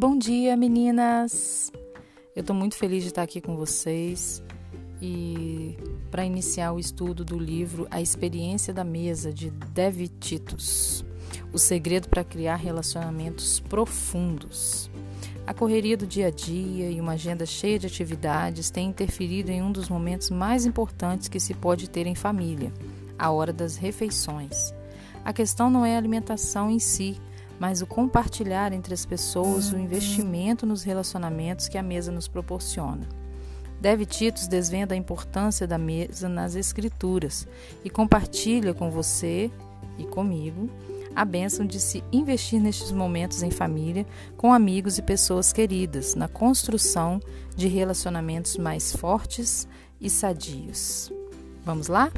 Bom dia, meninas! Eu estou muito feliz de estar aqui com vocês e para iniciar o estudo do livro A Experiência da Mesa de Dev Titus, o segredo para criar relacionamentos profundos. A correria do dia a dia e uma agenda cheia de atividades têm interferido em um dos momentos mais importantes que se pode ter em família, a hora das refeições. A questão não é a alimentação em si, mas o compartilhar entre as pessoas o investimento nos relacionamentos que a mesa nos proporciona. Deve Titus desvenda a importância da mesa nas Escrituras e compartilha com você e comigo a bênção de se investir nestes momentos em família, com amigos e pessoas queridas, na construção de relacionamentos mais fortes e sadios. Vamos lá?